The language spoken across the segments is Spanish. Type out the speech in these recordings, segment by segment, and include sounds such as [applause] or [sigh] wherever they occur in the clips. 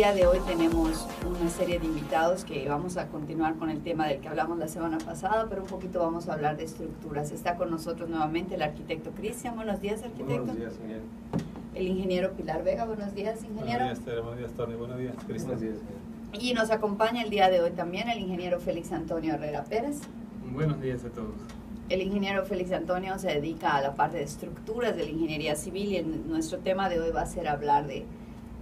día de hoy tenemos una serie de invitados que vamos a continuar con el tema del que hablamos la semana pasada, pero un poquito vamos a hablar de estructuras. Está con nosotros nuevamente el arquitecto Cristian. Buenos días, arquitecto. Buenos días, ingeniero. El ingeniero Pilar Vega. Buenos días, ingeniero. Buenos días. Buenos días, Tony. Buenos días, Cristian. Buenos días. Y nos acompaña el día de hoy también el ingeniero Félix Antonio Herrera Pérez. Buenos días a todos. El ingeniero Félix Antonio se dedica a la parte de estructuras de la ingeniería civil y el- nuestro tema de hoy va a ser hablar de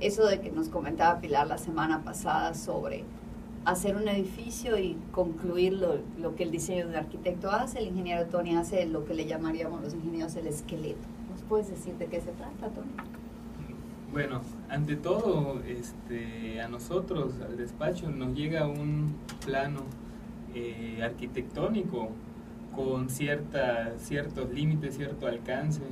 eso de que nos comentaba Pilar la semana pasada sobre hacer un edificio y concluir lo, lo que el diseño de un arquitecto hace. El ingeniero Tony hace lo que le llamaríamos los ingenieros el esqueleto. ¿Nos puedes decir de qué se trata, Tony? Bueno, ante todo, este, a nosotros, al despacho, nos llega un plano eh, arquitectónico con cierta, ciertos límites, cierto alcance,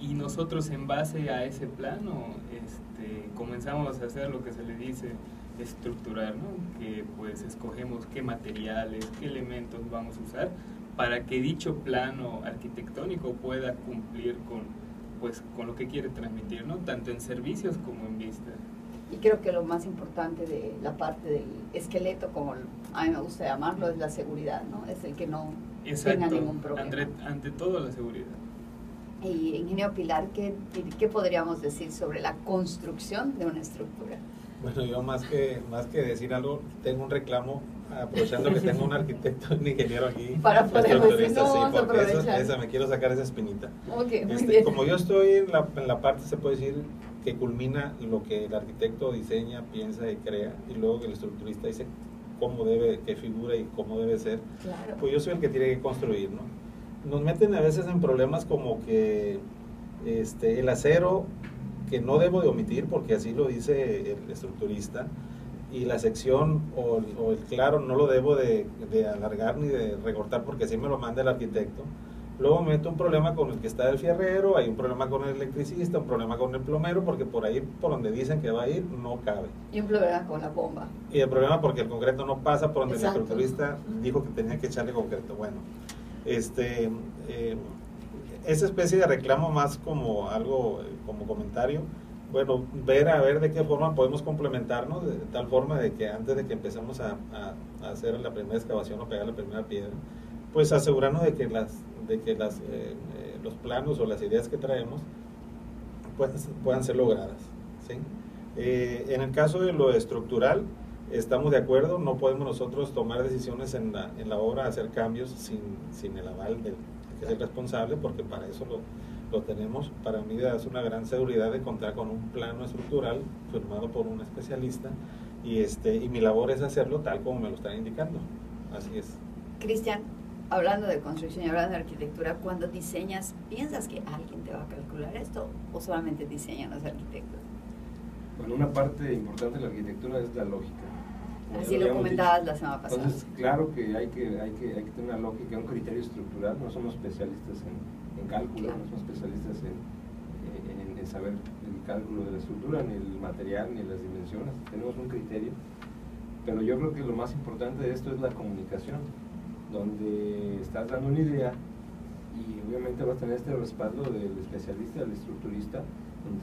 y nosotros en base a ese plano este, comenzamos a hacer lo que se le dice estructurar, ¿no? que pues escogemos qué materiales, qué elementos vamos a usar para que dicho plano arquitectónico pueda cumplir con, pues, con lo que quiere transmitir, ¿no? tanto en servicios como en vista. Y creo que lo más importante de la parte del esqueleto, como a mí me gusta llamarlo, es la seguridad, ¿no? Es el que no tenga Exacto, ningún problema. ante, ante todo la seguridad. Y ingeniero Pilar, ¿qué, ¿qué podríamos decir sobre la construcción de una estructura? Bueno, yo más que, más que decir algo, tengo un reclamo, aprovechando que tengo un arquitecto, un ingeniero aquí. [laughs] Para poder estructurista, decir, no, sí, porque esa- esa, me quiero sacar esa espinita. Ok, muy Este, bien. como yo estoy en la, en la parte, se puede decir, que culmina lo que el arquitecto diseña, piensa y crea, y luego que el estructurista dice cómo debe, qué figura y cómo debe ser, Claro. pues yo soy el que tiene que construir, ¿no? Nos meten a veces en problemas como que este, el acero, que no debo de omitir porque así lo dice el estructurista, y la sección o, el- o el claro no lo debo de, de alargar ni de recortar porque así me lo manda el arquitecto. Luego me meto un problema con el que está el fierrero, hay un problema con el electricista, un problema con el plomero, porque por ahí, por donde dicen que va a ir, no cabe. Y un problema con la bomba. Y el problema porque el concreto no pasa por donde Exacto. el estructurista dijo que tenía que echarle concreto. Bueno, este, eh, esa especie de reclamo más como algo, como comentario, bueno, ver a ver de qué forma podemos complementarnos, de tal forma de que antes de que empecemos a, a- a hacer la primera excavación o pegar la primera piedra, pues asegurarnos de que las, de que las, eh, eh, los planos o las ideas que traemos puedan, puedan ser logradas. ¿sí? Eh, en el caso de lo estructural, estamos de acuerdo, no podemos nosotros tomar decisiones en la, en la obra, hacer cambios sin, sin el aval del que es el responsable, porque para eso lo, lo tenemos. Para mí es una gran seguridad de contar con un plano estructural firmado por un especialista y, este, y mi labor es hacerlo tal como me lo están indicando. Así es. Cristian, hablando de construcción y hablando de arquitectura, cuando diseñas, ¿piensas que alguien te va a calcular esto o solamente diseñan los arquitectos? Bueno, una parte importante de la arquitectura es la lógica. Así lo comentabas dicho. la semana pasada. Entonces, claro que hay que, hay que, hay que tener una lógica, un criterio estructural. No somos especialistas en, en cálculo, Claro. no somos especialistas en, en- en saber el cálculo de la estructura, ni el material, ni las dimensiones. Tenemos un criterio. Pero yo creo que lo más importante de esto es la comunicación, donde estás dando una idea y obviamente vas a tener este respaldo del especialista, del estructurista,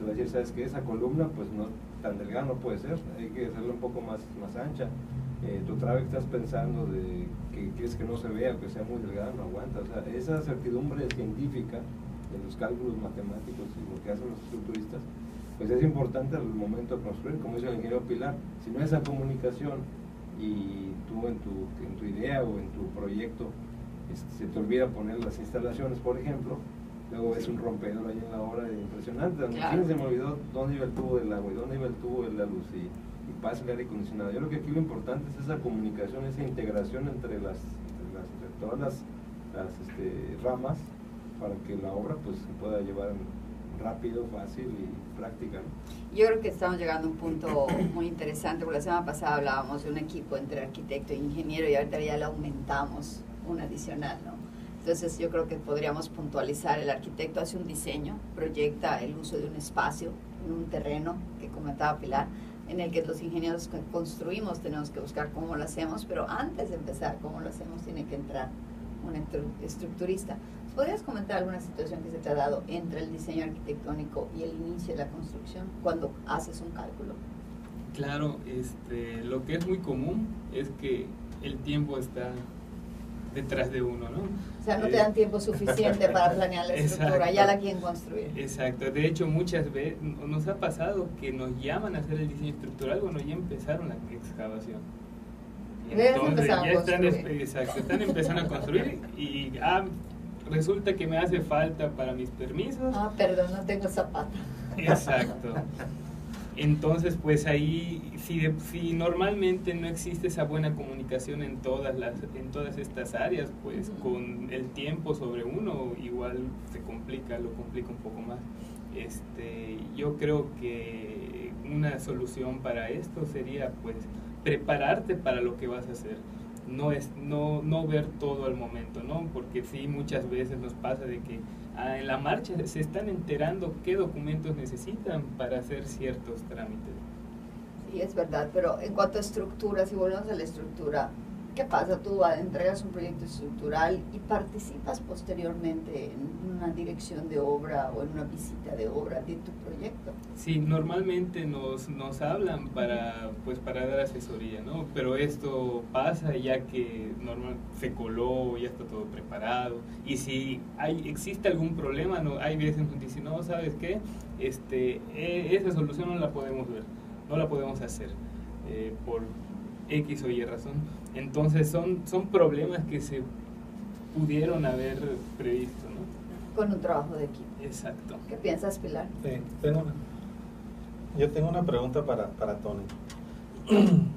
a decir, ¿sabes qué? Esa columna, pues no tan delgada no puede ser, hay que hacerla un poco más, más ancha. Eh, tu trave estás pensando de que quieres que no se vea, que sea muy delgada, no aguanta. O sea, esa certidumbre científica de los cálculos matemáticos y lo que hacen los estructuristas, pues es importante al momento de construir, como dice el ingeniero Pilar. Si no hay esa comunicación y tú en tu, en tu idea o en tu proyecto este, se te olvida poner las instalaciones, por ejemplo, luego ves un rompedor ahí en la obra impresionante, donde Claro. ¿quién se me olvidó dónde iba el tubo del agua y dónde iba el tubo de la luz y, y pasa el aire acondicionado. Yo creo que aquí lo importante es esa comunicación, esa integración entre las, entre las- entre todas las, las, este, ramas para que la obra pues se pueda llevar rápido, fácil y práctica. ¿no? Yo creo que estamos llegando a un punto muy interesante, porque la semana pasada hablábamos de un equipo entre arquitecto e ingeniero y ahorita ya le aumentamos un adicional, ¿no? Entonces yo creo que podríamos puntualizar, el arquitecto hace un diseño, proyecta el uso de un espacio, un terreno, que comentaba Pilar, en el que los ingenieros que construimos tenemos que buscar cómo lo hacemos, pero antes de empezar cómo lo hacemos tiene que entrar un estru- estructurista. ¿Podrías comentar alguna situación que se te ha dado entre el diseño arquitectónico y el inicio de la construcción cuando haces un cálculo? Claro, este, lo que es muy común es que el tiempo está detrás de uno, ¿no? O sea, no te dan tiempo suficiente para planear la [laughs] estructura, ya la quieren construir. Exacto, de hecho muchas veces nos ha pasado que nos llaman a hacer el diseño estructural cuando ya empezaron la excavación. Entonces ya están, exacto, están empezando a construir y ah, resulta que me hace falta para mis permisos. Ah, perdón, no tengo zapato. Exacto. Entonces, pues ahí, si, si normalmente no existe esa buena comunicación en todas, las, en todas estas áreas, pues con el tiempo sobre uno igual se complica, lo complica un poco más. Este, yo creo que una solución para esto sería pues prepararte para lo que vas a hacer no es no, no ver todo al momento, ¿no? Porque sí, muchas veces nos pasa de que en la marcha se están enterando qué documentos necesitan para hacer ciertos trámites. Sí, es verdad, pero en cuanto a estructura, si volvemos a la estructura, ¿Qué pasa? Tú entregas un proyecto estructural y participas posteriormente en una dirección de obra o en una visita de obra de tu proyecto. Sí, normalmente nos, nos hablan para, pues, para dar asesoría, ¿no? Pero esto pasa ya que normal, se coló, ya está todo preparado. Y si hay, existe algún problema, no, hay veces nos dicen, no, ¿sabes qué? Este, e, esa solución no la podemos ver, no la podemos hacer eh, por X o Y razón entonces son, son problemas que se pudieron haber previsto, ¿no? Con un trabajo de equipo. Exacto. ¿Qué piensas, Pilar? Sí, tengo una, yo tengo una pregunta para, para Tony. [clears throat]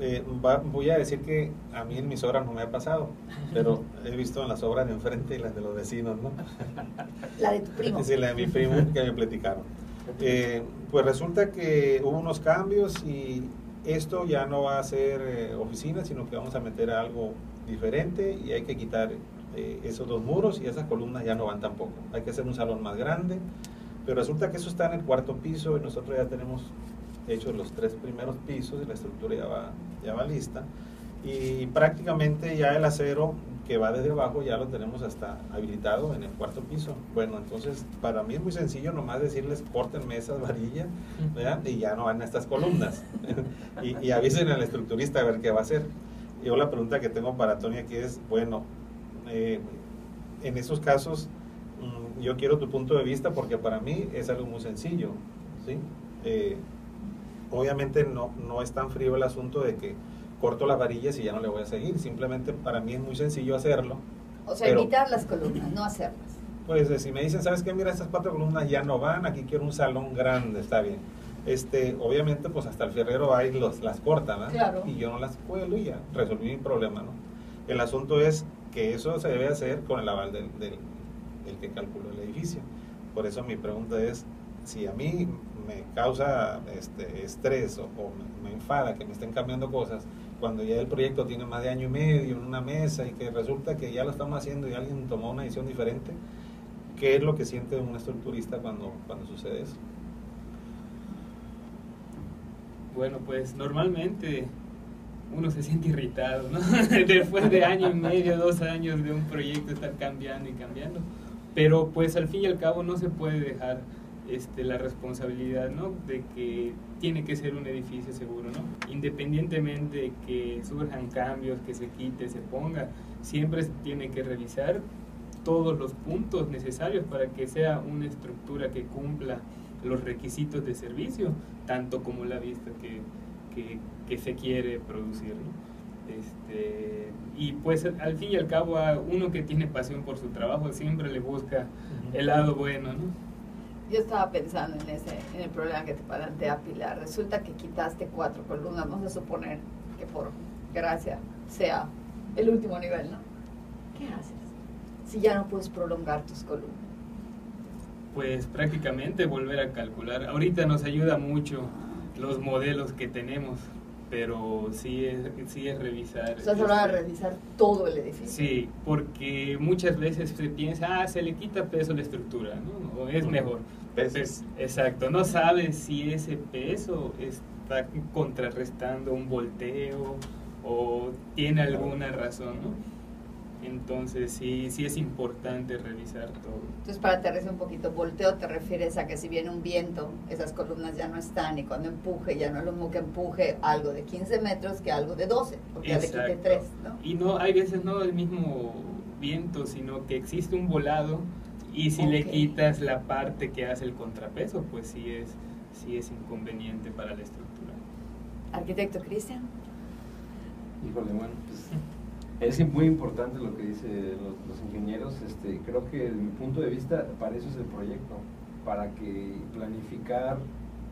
Eh, voy a decir que a mí en mis obras no me ha pasado, pero [laughs] he visto en las obras de enfrente y las de los vecinos, ¿no? [laughs] La de tu primo. Sí, la de mi primo que me platicaron. [laughs] Eh, pues resulta que hubo unos cambios y esto ya no va a ser eh, oficina, sino que vamos a meter algo diferente y hay que quitar eh, esos dos muros y esas columnas ya no van tampoco. Hay que hacer un salón más grande, pero resulta que eso está en el cuarto piso y nosotros ya tenemos hecho los tres primeros pisos y la estructura ya va, ya va lista. Y prácticamente ya el acero que va desde abajo ya lo tenemos hasta habilitado en el cuarto piso. Bueno, entonces para mí es muy sencillo nomás decirles corten esas varillas y ya no van a estas columnas. [laughs] y, y, avisen al estructurista a ver qué va a hacer. Yo la pregunta que tengo para Tony aquí es, bueno, eh, en esos casos mm, yo quiero tu punto de vista porque para mí es algo muy sencillo. ¿sí? Eh, obviamente no, no es tan frío el asunto de que corto las varillas y ya no le voy a seguir. Simplemente para mí es muy sencillo hacerlo. O sea, evitar las columnas, no hacerlas. Pues eh, si me dicen, ¿sabes qué? Mira, estas cuatro columnas ya no van, aquí quiero un salón grande, está bien. Este, obviamente, pues hasta el ferrero va y los, las corta, ¿no? Claro. Y yo no las cuelo y ya resolví mi problema, ¿no? El asunto es que eso se debe hacer con el aval del, del, del que calculó el edificio. Por eso mi pregunta es, si a mí me causa este, estrés o, me, me, enfada que me estén cambiando cosas, cuando ya el proyecto tiene más de año y medio en una mesa y que resulta que ya lo estamos haciendo y alguien tomó una decisión diferente, ¿qué es lo que siente un estructurista cuando, cuando sucede eso? Bueno, pues normalmente uno se siente irritado, ¿no? [laughs] Después de año y medio, dos años de un proyecto estar cambiando y cambiando. Pero pues al fin y al cabo no se puede dejar este, la responsabilidad ¿no? de que tiene que ser un edificio seguro, ¿no? independientemente de que surjan cambios, que se quite, se ponga, siempre se tiene que revisar todos los puntos necesarios para que sea una estructura que cumpla los requisitos de servicio, tanto como la vista que, que, que se quiere producir. Este, y pues al fin y al cabo a uno que tiene pasión por su trabajo siempre le busca el lado bueno, ¿no? Yo estaba pensando en ese, en el problema que te plantea Pilar. Resulta que quitaste cuatro columnas, vamos a suponer que por gracia sea el último nivel, ¿no? ¿Qué haces si ya no puedes prolongar tus columnas? Pues prácticamente volver a calcular. Ahorita nos ayuda mucho los modelos que tenemos, pero sí es, sí es revisar. Estás hablando de revisar todo el edificio. Sí, porque muchas veces se piensa, ah, se le quita peso a la estructura, ¿no? O es mejor pesos. Exacto, no sabes si ese peso está contrarrestando un volteo o tiene alguna razón, ¿no? Entonces sí, sí es importante revisar todo. Entonces para aterrizar un poquito, volteo te refieres a que si viene un viento, esas columnas ya no están y cuando empuje ya no es lo mismo que empuje algo de 15 metros que algo de 12, porque ya le quité 3, ¿no? Y no, hay veces no el mismo viento, sino que existe un volado y si le quitas la parte que hace el contrapeso, pues sí es, sí es inconveniente para la estructura. Arquitecto Cristian. Híjole, bueno, pues es muy importante lo que dicen los, ingenieros. Este, creo que desde mi punto de vista, para eso es el proyecto, para que planificar,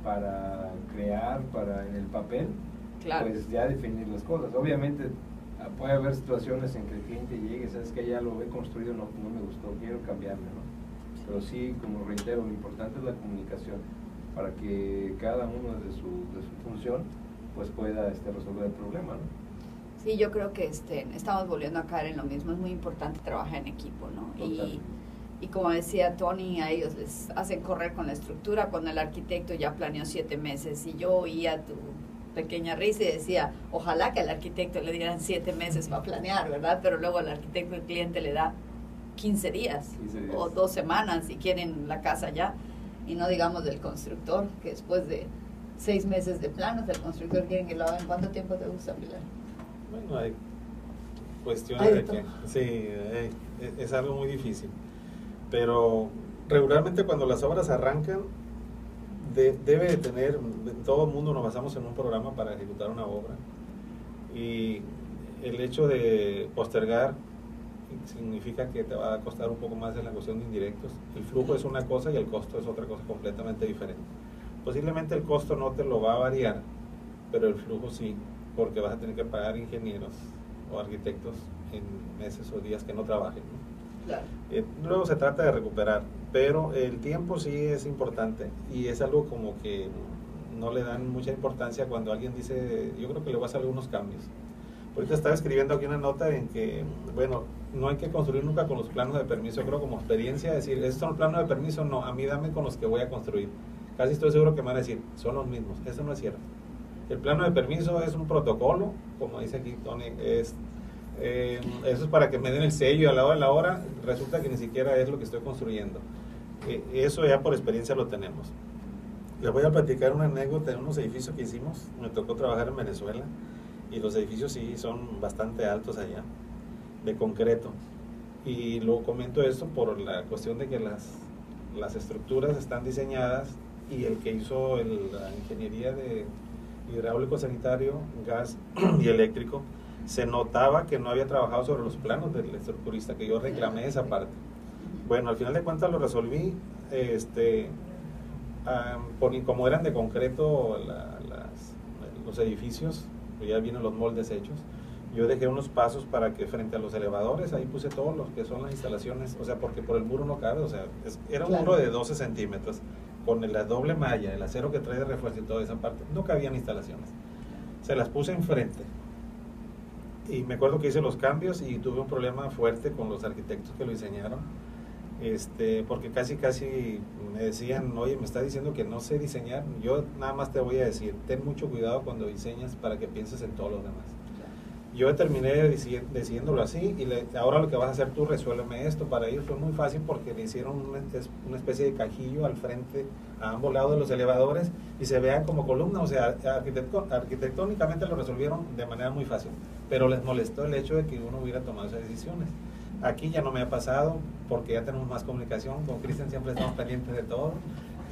para crear, para en el papel, pues ya definir las cosas. Obviamente ah, puede haber situaciones en que el cliente llegue, sabes que ya lo ve construido, no, no me gustó, quiero cambiarme, ¿no? Pero sí, como reitero, lo importante es la comunicación para que cada uno de su, de su función pues pueda este, resolver el problema, ¿no? Sí, yo creo que este, estamos volviendo a caer en lo mismo. Es muy importante trabajar en equipo, ¿no? Y, y, como decía Tony, a ellos les hacen correr con la estructura cuando el arquitecto ya planeó siete meses. Y yo oía tu pequeña risa y decía, ojalá que al arquitecto le dieran siete meses para planear, ¿verdad? Pero luego al arquitecto el cliente le da 15 días, o dos semanas si quieren la casa ya. Y no digamos del constructor, que después de seis meses de planos, el constructor quiere que lo hagan. ¿Cuánto tiempo te gusta, Pilar? Bueno, hay cuestiones de que sí, es algo muy difícil. Pero regularmente cuando las obras arrancan, debe de tener, todo el mundo nos basamos en un programa para ejecutar una obra. Y el hecho de postergar significa que te va a costar un poco más en la cuestión de indirectos. El flujo es una cosa y el costo es otra cosa completamente diferente. Posiblemente el costo no te lo va a variar, pero el flujo sí porque vas a tener que pagar ingenieros o arquitectos en meses o días que no trabajen. Eh, luego se trata de recuperar, pero el tiempo sí es importante y es algo como que no le dan mucha importancia cuando alguien dice, yo creo que le voy a hacer algunos cambios. Ahorita estaba escribiendo aquí una nota en que, bueno, no hay que construir nunca con los planos de permiso, creo como experiencia, decir, ¿estos son planos de permiso? No, a mí dame con los que voy a construir. Casi estoy seguro que me van a decir, son los mismos. Eso no es cierto. El plano de permiso es un protocolo, como dice aquí Tony, es, eh, eso es para que me den el sello a la hora de la hora, resulta que ni siquiera es lo que estoy construyendo. Eh, eso ya por experiencia lo tenemos. Les voy a platicar una anécdota de unos edificios que hicimos, me tocó trabajar en Venezuela y los edificios sí son bastante altos allá, de concreto. Y lo comento esto por la cuestión de que las, las estructuras están diseñadas y el que hizo la ingeniería de hidráulico sanitario, gas [clears throat] y eléctrico, se notaba que no había trabajado sobre los planos del estructurista, que yo reclamé esa parte. Bueno, al final de cuentas lo resolví, este, por, como eran de concreto los edificios, ya vienen los moldes hechos, yo dejé unos pasos para que frente a los elevadores, ahí puse todos los que son las instalaciones, o sea, porque por el muro no cabe, o sea, era un muro de 12 centímetros con la doble malla, el acero que trae de refuerzo y toda esa parte, no cabían instalaciones. Se las puse enfrente. Y me acuerdo que hice los cambios y tuve un problema fuerte con los arquitectos que lo diseñaron. Este, porque casi casi me decían, oye, me está diciendo que no sé diseñar. Yo nada más te voy a decir, ten mucho cuidado cuando diseñas para que pienses en todos los demás yo terminé decidiéndolo así y ahora lo que vas a hacer tú, resuélveme esto. Para ellos fue muy fácil porque le hicieron una, especie de cajillo al frente, a ambos lados de los elevadores y se vean como columnas. O sea, arquitectónicamente lo resolvieron de manera muy fácil, pero les molestó el hecho de que uno hubiera tomado esas decisiones. Aquí ya no me ha pasado porque ya tenemos más comunicación, con Cristian siempre estamos pendientes de todo.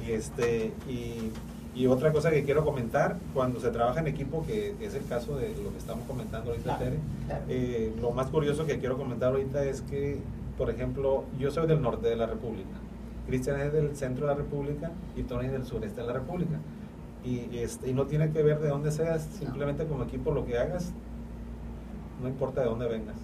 Y, este, y y otra cosa que quiero comentar, cuando se trabaja en equipo, que es el caso de lo que estamos comentando ahorita, Tere, eh, lo más curioso que quiero comentar ahorita es que, por ejemplo, yo soy del norte de la República, Cristian es del centro de la República y Tony es del sureste de la República. Y, este, y no tiene que ver de dónde seas, simplemente como equipo lo que hagas, no importa de dónde vengas.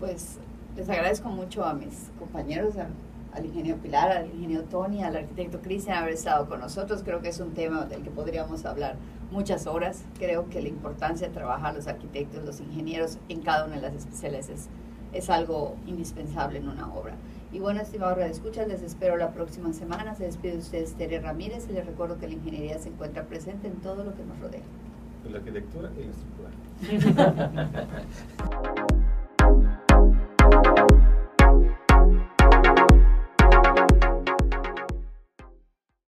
Pues les agradezco mucho a mis compañeros, a al ingeniero Pilar, al ingeniero Tony, al arquitecto Cristian haber estado con nosotros. Creo que es un tema del que podríamos hablar muchas horas. Creo que la importancia de trabajar los arquitectos, los ingenieros en cada una de las especialidades es, algo indispensable en una obra. Y bueno, estimados escuchas, les espero la próxima semana. Se despide usted Tere Ramírez y les recuerdo que la ingeniería se encuentra presente en todo lo que nos rodea. La arquitectura y la estructura. [laughs]